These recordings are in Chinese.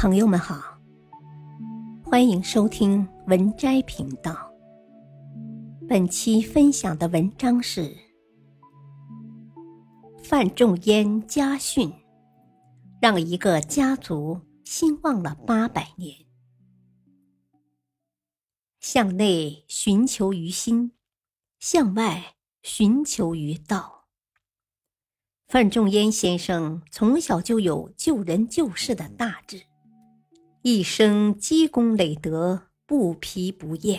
朋友们好，欢迎收听文摘频道。本期分享的文章是范仲淹家训，让一个家族兴旺了八百年。向内寻求于心，向外寻求于道。范仲淹先生从小就有救人救世的大志。一生积功累德，不疲不厌。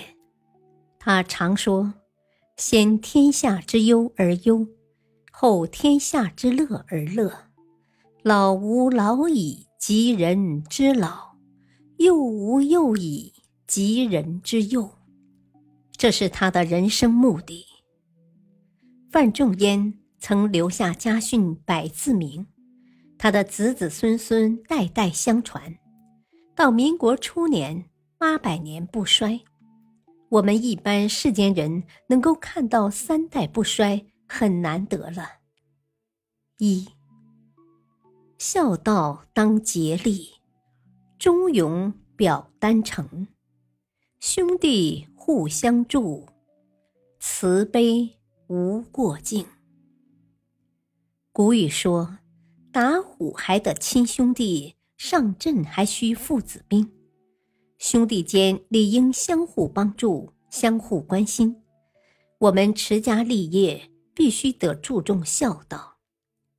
他常说：“先天下之忧而忧，后天下之乐而乐。老吾老矣，及人之老；幼吾幼矣，及人之幼。”这是他的人生目的。范仲淹曾留下家训百字铭，他的子子孙孙代代相传。到民国初年，八百年不衰，我们一般世间人能够看到三代不衰，很难得了。一，孝道当竭力，忠勇表丹诚，兄弟互相助，慈悲无过境。古语说：“打虎还得亲兄弟。”上阵还需父子兵，兄弟间理应相互帮助、相互关心。我们持家立业，必须得注重孝道，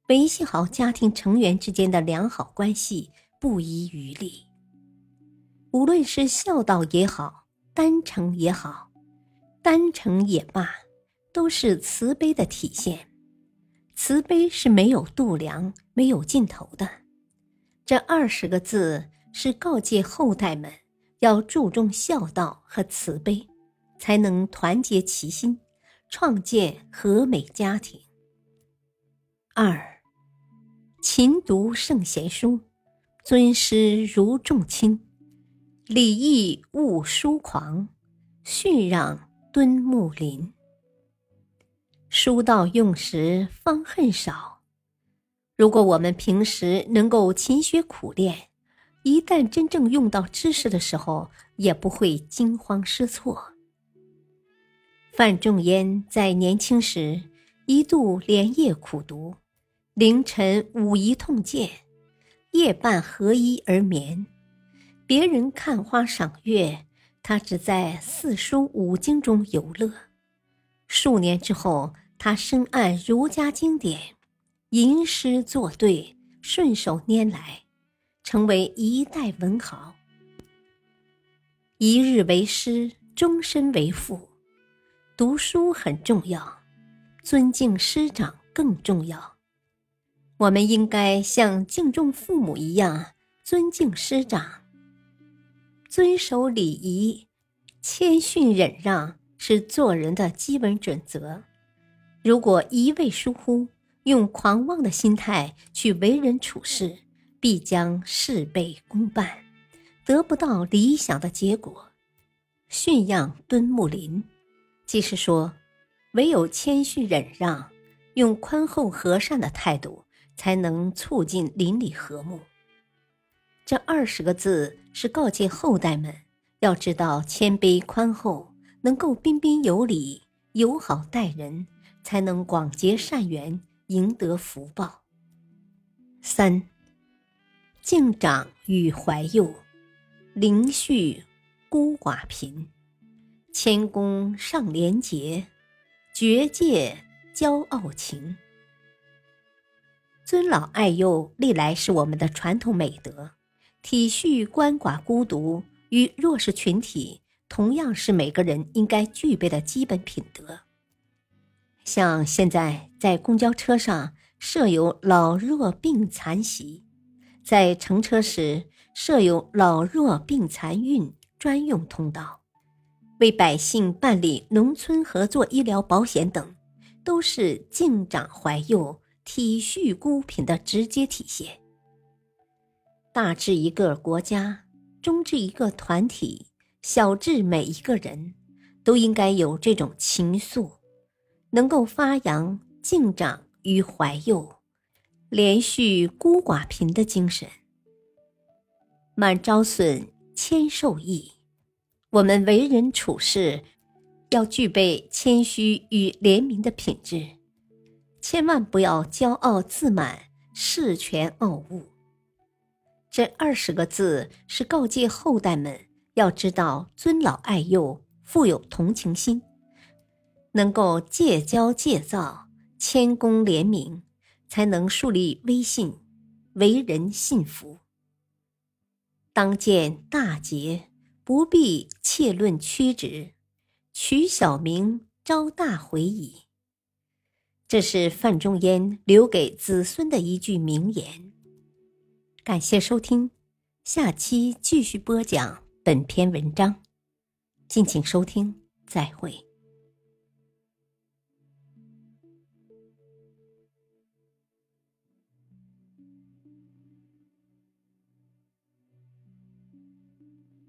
维系好家庭成员之间的良好关系，不遗余力。无论是孝道也好，丹诚也好，丹诚也罢，都是慈悲的体现。慈悲是没有度量、没有尽头的。这二十个字是告诫后代们要注重孝道和慈悲，才能团结齐心，创建和美家庭。二，勤读圣贤书，尊师如重亲，礼义勿疏狂，训让敦睦邻。书到用时方恨少。如果我们平时能够勤学苦练，一旦真正用到知识的时候，也不会惊慌失措。范仲淹在年轻时一度连夜苦读，凌晨五一痛剑，夜半合衣而眠。别人看花赏月，他只在四书五经中游乐。数年之后，他深谙儒家经典。吟诗作对，顺手拈来，成为一代文豪。一日为师，终身为父。读书很重要，尊敬师长更重要。我们应该像敬重父母一样尊敬师长。遵守礼仪，谦逊忍让是做人的基本准则。如果一味疏忽，用狂妄的心态去为人处事，必将事倍功半，得不到理想的结果。驯养敦睦邻，即是说，唯有谦逊忍让，用宽厚和善的态度，才能促进邻里和睦。这二十个字是告诫后代们，要知道谦卑宽厚，能够彬彬有礼、友好待人，才能广结善缘。赢得福报。三，敬长与怀幼，灵恤孤寡贫，谦恭尚廉洁，绝戒骄傲情。尊老爱幼历来是我们的传统美德，体恤鳏寡孤独与弱势群体，同样是每个人应该具备的基本品德。像现在在公交车上设有老弱病残席，在乘车时设有老弱病残孕专用通道，为百姓办理农村合作医疗保险等，都是敬长怀幼、体恤孤贫的直接体现。大至一个国家，中至一个团体，小至每一个人，都应该有这种情愫。能够发扬敬长与怀幼、连续孤寡贫的精神。满招损，谦受益。我们为人处事，要具备谦虚与怜悯的品质，千万不要骄傲自满、恃权傲物。这二十个字是告诫后代们要知道尊老爱幼，富有同情心，能够戒骄戒躁，谦恭廉明，才能树立威信，为人信服。当见大节，不必切论曲直，取小名招大回矣。这是范仲淹留给子孙的一句名言。感谢收听，下期继续播讲本篇文章，敬请收听，再会。Thank you.